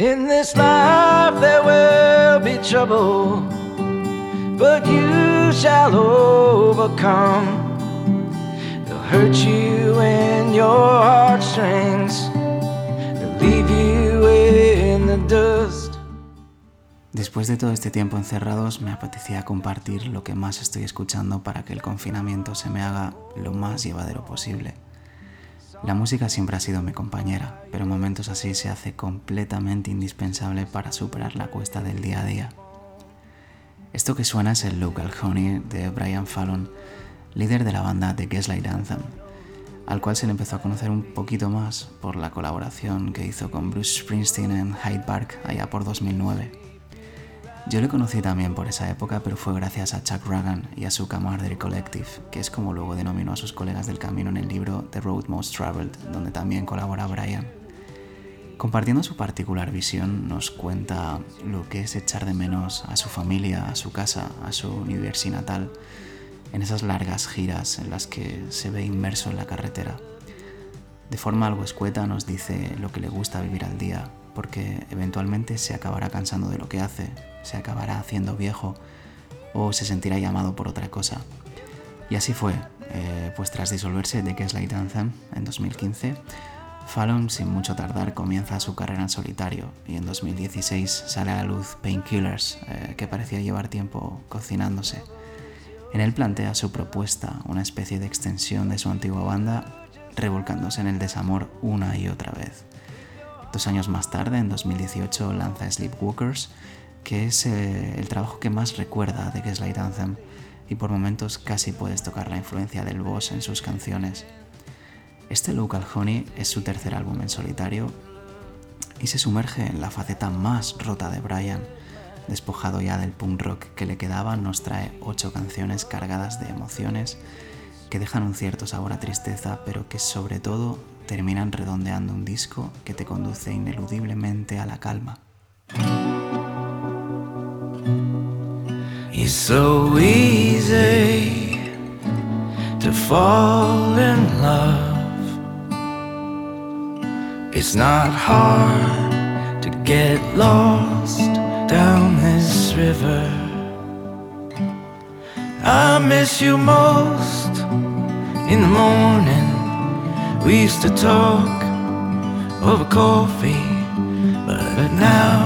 In this life there will be trouble, but you shall overcome. They'll hurt you in your heartstrings, they'll leave you in the dust. Después de todo este tiempo encerrados, me apetecía compartir lo que más estoy escuchando para que el confinamiento se me haga lo más llevadero posible. La música siempre ha sido mi compañera, pero en momentos así se hace completamente indispensable para superar la cuesta del día a día. Esto que suena es el Local Honey de Brian Fallon, líder de la banda The Gaslight Anthem, al cual se le empezó a conocer un poquito más por la colaboración que hizo con Bruce Springsteen en Hyde Park allá por 2009. Yo le conocí también por esa época, pero fue gracias a Chuck Ragan y a su Camaraderie Collective, que es como luego denominó a sus colegas del camino en el libro The Road Most Traveled, donde también colabora Brian. Compartiendo su particular visión, nos cuenta lo que es echar de menos a su familia, a su casa, a su universidad natal, en esas largas giras en las que se ve inmerso en la carretera. De forma algo escueta nos dice lo que le gusta vivir al día, porque eventualmente se acabará cansando de lo que hace, se acabará haciendo viejo o se sentirá llamado por otra cosa. Y así fue, eh, pues tras disolverse de Gaslight Anthem en 2015, Fallon sin mucho tardar comienza su carrera en solitario y en 2016 sale a la luz Painkillers, eh, que parecía llevar tiempo cocinándose. En él plantea su propuesta, una especie de extensión de su antigua banda, revolcándose en el desamor una y otra vez. Dos años más tarde, en 2018, lanza Sleepwalkers, que es eh, el trabajo que más recuerda de Gaslight Anthem y por momentos casi puedes tocar la influencia del boss en sus canciones. Este Local Honey es su tercer álbum en solitario y se sumerge en la faceta más rota de Brian. Despojado ya del punk rock que le quedaba, nos trae ocho canciones cargadas de emociones que dejan un cierto sabor a tristeza, pero que sobre todo terminan redondeando un disco que te conduce ineludiblemente a la calma. It's so easy to fall in love. It's not hard to get lost down this river. I miss you most in the morning. We used to talk over coffee, but now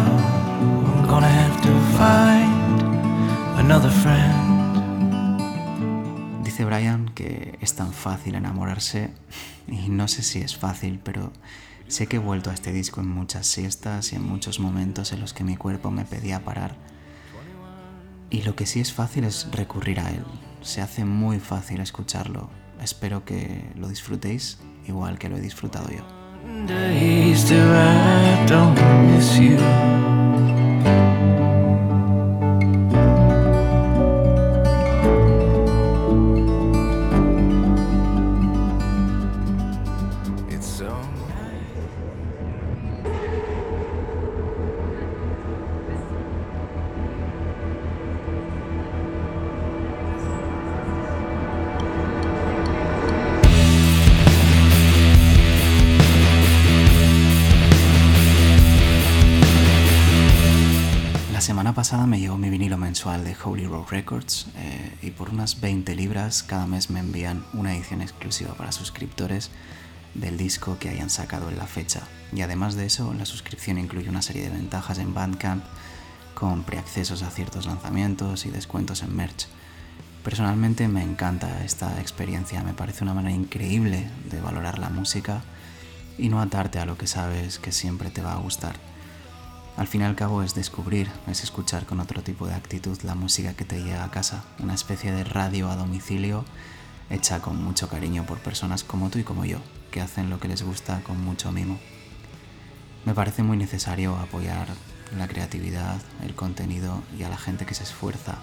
I'm gonna have to find another friend. Dice Brian que es tan fácil enamorarse y no sé si es fácil, pero sé que he vuelto a este disco en muchas siestas y en muchos momentos en los que mi cuerpo me pedía parar. Y lo que sí es fácil es recurrir a él. Se hace muy fácil escucharlo. Espero que lo disfrutéis igual que lo he disfrutado yo. Semana pasada me llegó mi vinilo mensual de Holy Road Records eh, y por unas 20 libras cada mes me envían una edición exclusiva para suscriptores del disco que hayan sacado en la fecha. Y además de eso, la suscripción incluye una serie de ventajas en Bandcamp con preaccesos a ciertos lanzamientos y descuentos en merch. Personalmente me encanta esta experiencia, me parece una manera increíble de valorar la música y no atarte a lo que sabes que siempre te va a gustar. Al fin y al cabo es descubrir, es escuchar con otro tipo de actitud la música que te llega a casa, una especie de radio a domicilio hecha con mucho cariño por personas como tú y como yo, que hacen lo que les gusta con mucho mimo. Me parece muy necesario apoyar la creatividad, el contenido y a la gente que se esfuerza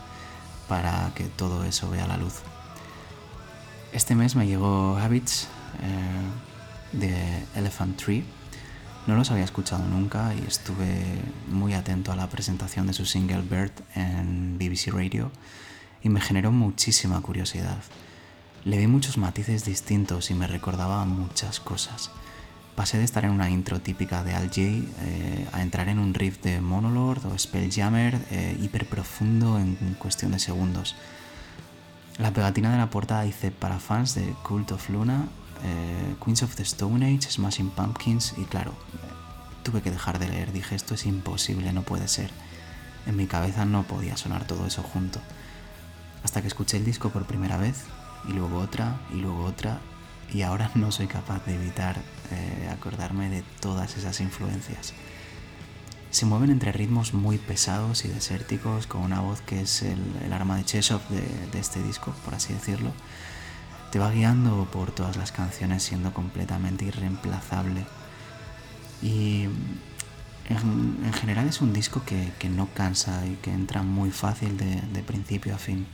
para que todo eso vea la luz. Este mes me llegó Habits eh, de Elephant Tree. No los había escuchado nunca y estuve muy atento a la presentación de su single Bird en BBC Radio y me generó muchísima curiosidad. Le vi muchos matices distintos y me recordaba muchas cosas. pasé de estar en una intro típica de Al J eh, a entrar en un riff de Monolord o Spelljammer eh, hiper profundo en cuestión de segundos. La pegatina de la portada dice para fans de Cult of Luna, eh, Queens of the Stone Age, Smashing Pumpkins y claro, tuve que dejar de leer, dije esto es imposible, no puede ser. En mi cabeza no podía sonar todo eso junto. Hasta que escuché el disco por primera vez y luego otra y luego otra y ahora no soy capaz de evitar eh, acordarme de todas esas influencias. Se mueven entre ritmos muy pesados y desérticos, con una voz que es el, arma de Cheshov de, este disco, por así decirlo. Te va guiando por todas las canciones siendo completamente irreemplazable. Y en, general es un disco que, no cansa y que entra muy fácil de principio a fin.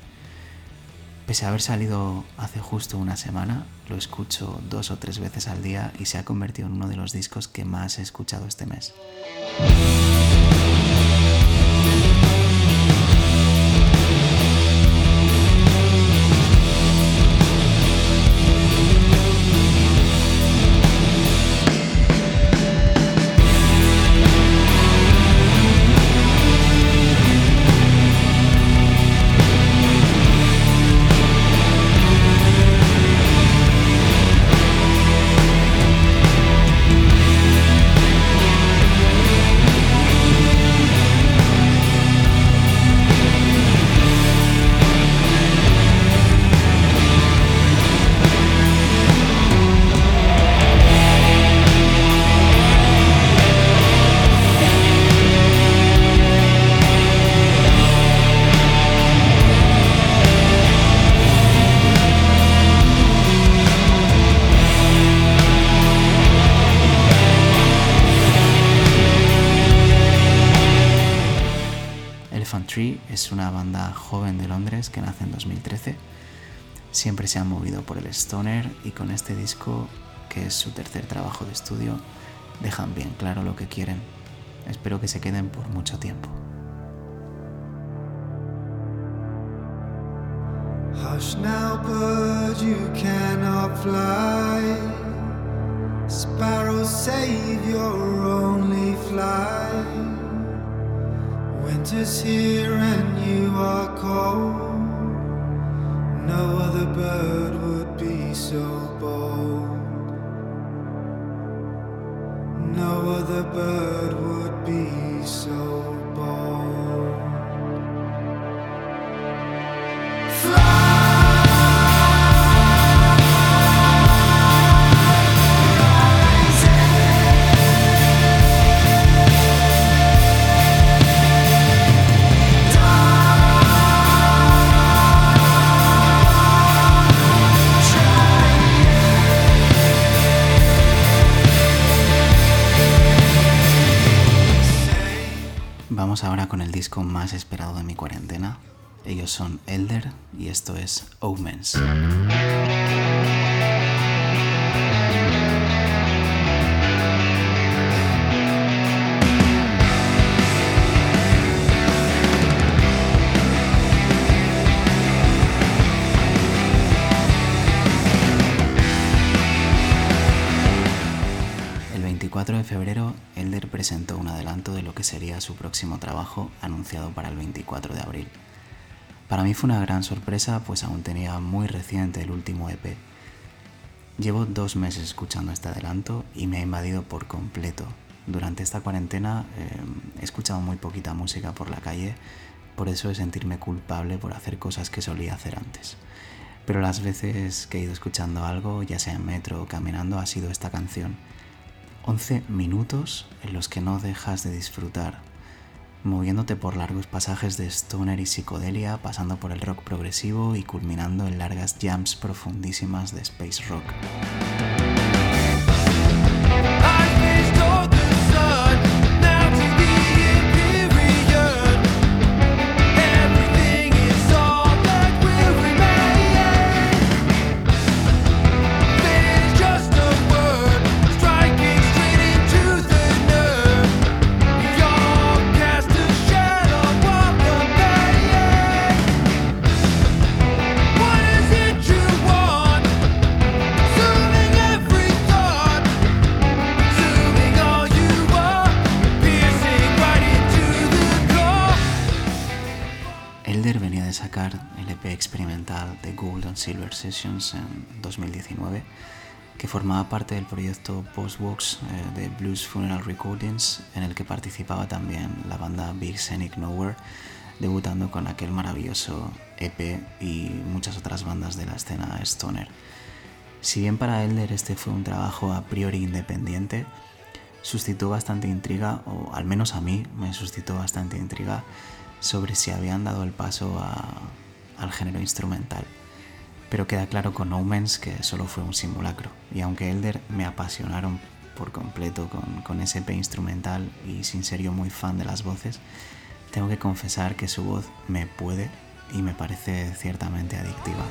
Pese a haber salido hace justo una semana, lo escucho dos o tres veces al día y se ha convertido en uno de los discos que más he escuchado este mes. Que nace en 2013. Siempre se han movido por el stoner y con este disco, que es su tercer trabajo de estudio, dejan bien claro lo que quieren. Espero que se queden por mucho tiempo. Hush now, bird, you cannot fly. Sparrow, save your only fly. Winter's here and you are cold. No other bird would be so bold. No other bird would be so ahora con el disco más esperado de mi cuarentena. Ellos son Elder y esto es Omens. Su próximo trabajo anunciado para el 24 de abril. Para mí fue una gran sorpresa, pues aún tenía muy reciente el último EP. Llevo dos meses escuchando este adelanto y me ha invadido por completo. Durante esta cuarentena eh, he escuchado muy poquita música por la calle, por eso de sentirme culpable por hacer cosas que solía hacer antes. Pero las veces que he ido escuchando algo, ya sea en metro o caminando, ha sido esta canción 11 minutos en los que no dejas de disfrutar, moviéndote por largos pasajes de stoner y psicodelia, pasando por el rock progresivo y culminando en largas jams profundísimas de space rock. Instrumental de Gold and Silver Sessions en 2019, que formaba parte del proyecto Postbox eh, de Blues Funeral Recordings, en el que participaba también la banda Big Scenic Nowhere, debutando con aquel maravilloso EP y muchas otras bandas de la escena stoner. Si bien para Elder este fue un trabajo a priori independiente, suscitó bastante intriga, o al menos a mí me suscitó bastante intriga, sobre si habían dado el paso al género instrumental. Pero queda claro con Omens que solo fue un simulacro, y aunque Elder me apasionaron por completo con, con ese P instrumental y sin ser yo muy fan de las voces, tengo que confesar que su voz me puede y me parece ciertamente adictiva.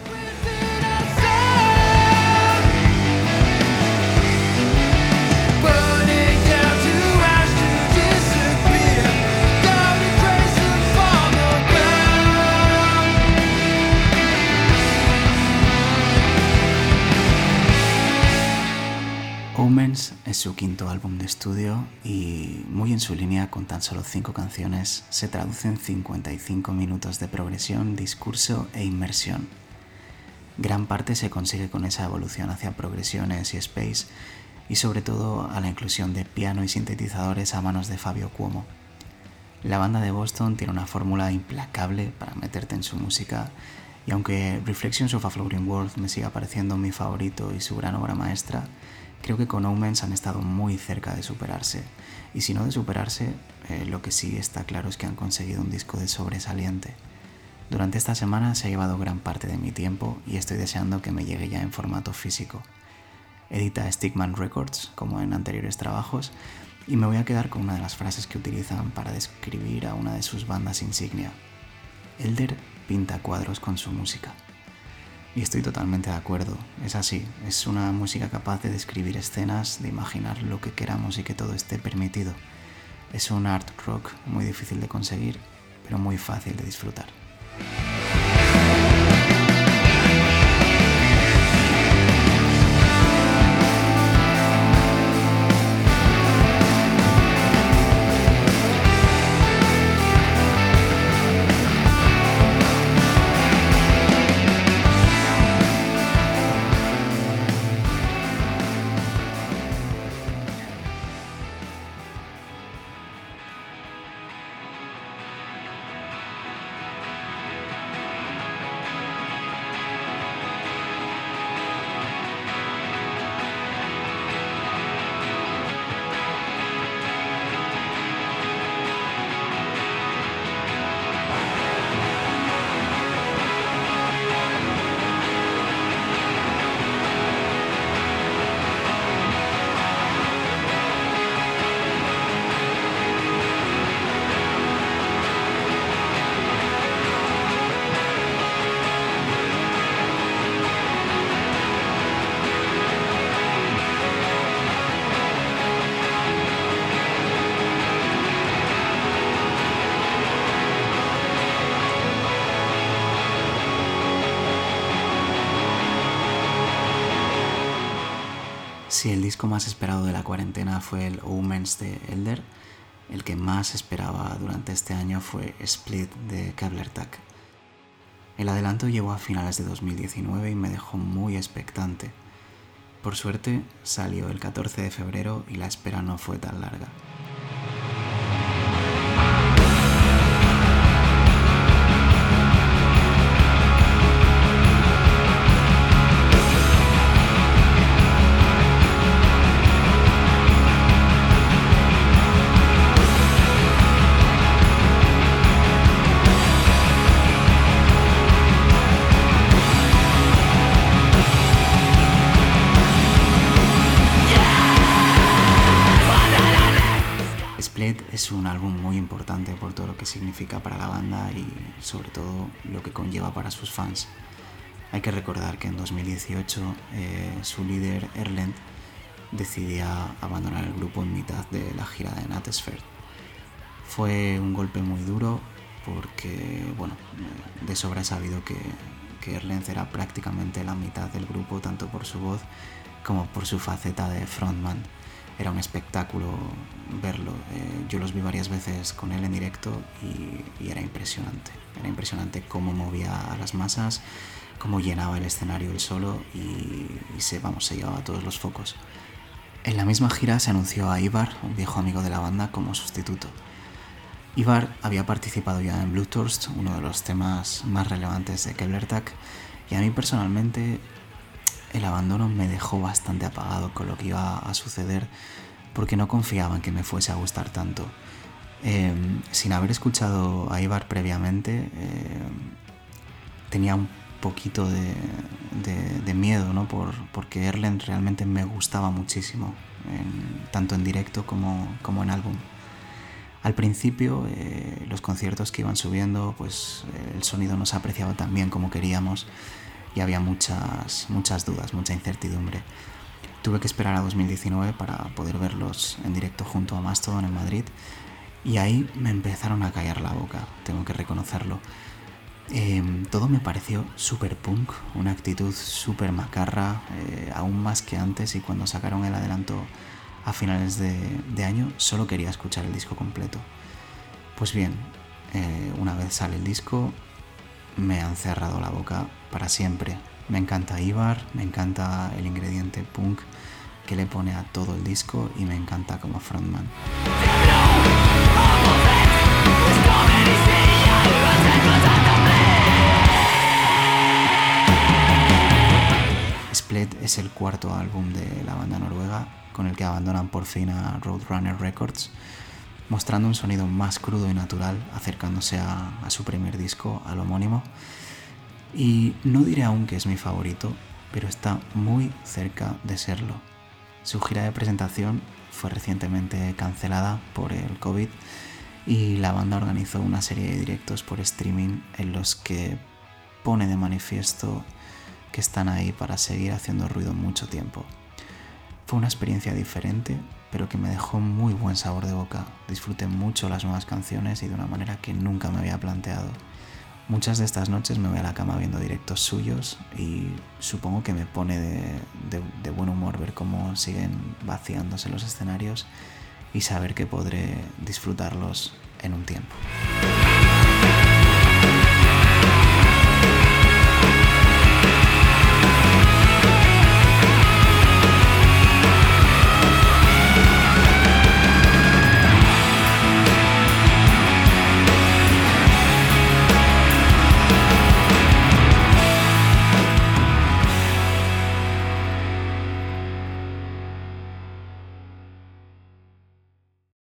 Es su quinto álbum de estudio y muy en su línea con tan solo cinco canciones se traduce en 55 minutos de progresión, discurso e inmersión. Gran parte se consigue con esa evolución hacia progresiones y space y sobre todo a la inclusión de piano y sintetizadores a manos de Fabio Cuomo. La banda de Boston tiene una fórmula implacable para meterte en su música y aunque Reflections of a Floating World me siga pareciendo mi favorito y su gran obra maestra, creo que con Omens han estado muy cerca de superarse. Y si no de superarse, eh, lo que sí está claro es que han conseguido un disco de sobresaliente. Durante esta semana se ha llevado gran parte de mi tiempo y estoy deseando que me llegue ya en formato físico. Edita Stickman Records, como en anteriores trabajos, y me voy a quedar con una de las frases que utilizan para describir a una de sus bandas insignia. Elder pinta cuadros con su música. Y estoy totalmente de acuerdo, es así, es una música capaz de describir escenas, de imaginar lo que queramos y que todo esté permitido. Es un art rock muy difícil de conseguir, pero muy fácil de disfrutar. Si el disco más esperado de la cuarentena fue el Omens de Elder, el que más esperaba durante este año fue Split de Tag. El adelanto llegó a finales de 2019 y me dejó muy expectante. Por suerte salió el 14 de febrero y la espera no fue tan larga. Significa para la banda y sobre todo lo que conlleva para sus fans. Hay que recordar que en 2018 eh, su líder Erlend decidía abandonar el grupo en mitad de la gira de Natesfeld. Fue un golpe muy duro porque, bueno, de sobra he sabido que, que Erlend era prácticamente la mitad del grupo, tanto por su voz como por su faceta de frontman era un espectáculo verlo. Eh, yo los vi varias veces con él en directo y, era impresionante. Era impresionante cómo movía a las masas, cómo llenaba el escenario él solo y, se, vamos, se llevaba todos los focos. En la misma gira se anunció a Ivar, un viejo amigo de la banda, como sustituto. Ivar había participado ya en Blue Tourist, uno de los temas más relevantes de Keblertak, y a mí personalmente el abandono me dejó bastante apagado con lo que iba a suceder porque no confiaba en que me fuese a gustar tanto. Em, sin haber escuchado a Ibar previamente, em, tenía un poquito de, miedo, ¿no? Por, porque Erlen realmente me gustaba muchísimo, tanto en directo como, como en álbum. Al principio, eh, los conciertos que iban subiendo, pues el sonido no se apreciaba tan bien como queríamos y había muchas, muchas dudas, mucha incertidumbre. Tuve que esperar a 2019 para poder verlos en directo junto a Mastodon en Madrid y ahí me empezaron a callar la boca, tengo que reconocerlo. Em, todo me pareció súper punk, una actitud súper macarra, eh, aún más que antes y cuando sacaron el adelanto a finales de, año solo quería escuchar el disco completo. Pues bien, eh, una vez sale el disco me han cerrado la boca para siempre. Me encanta Ibar, me encanta el ingrediente punk que le pone a todo el disco y me encanta como frontman. Split es el cuarto álbum de la banda noruega con el que abandonan por fin a Roadrunner Records, mostrando un sonido más crudo y natural, acercándose a, su primer disco, al homónimo. Y no diré aún que es mi favorito, pero está muy cerca de serlo. Su gira de presentación fue recientemente cancelada por el COVID y la banda organizó una serie de directos por streaming en los que pone de manifiesto que están ahí para seguir haciendo ruido mucho tiempo. Fue una experiencia diferente, pero que me dejó muy buen sabor de boca. Disfruté mucho las nuevas canciones y de una manera que nunca me había planteado. Muchas de estas noches me voy a la cama viendo directos suyos y supongo que me pone de, de buen humor ver cómo siguen vaciándose los escenarios y saber que podré disfrutarlos en un tiempo.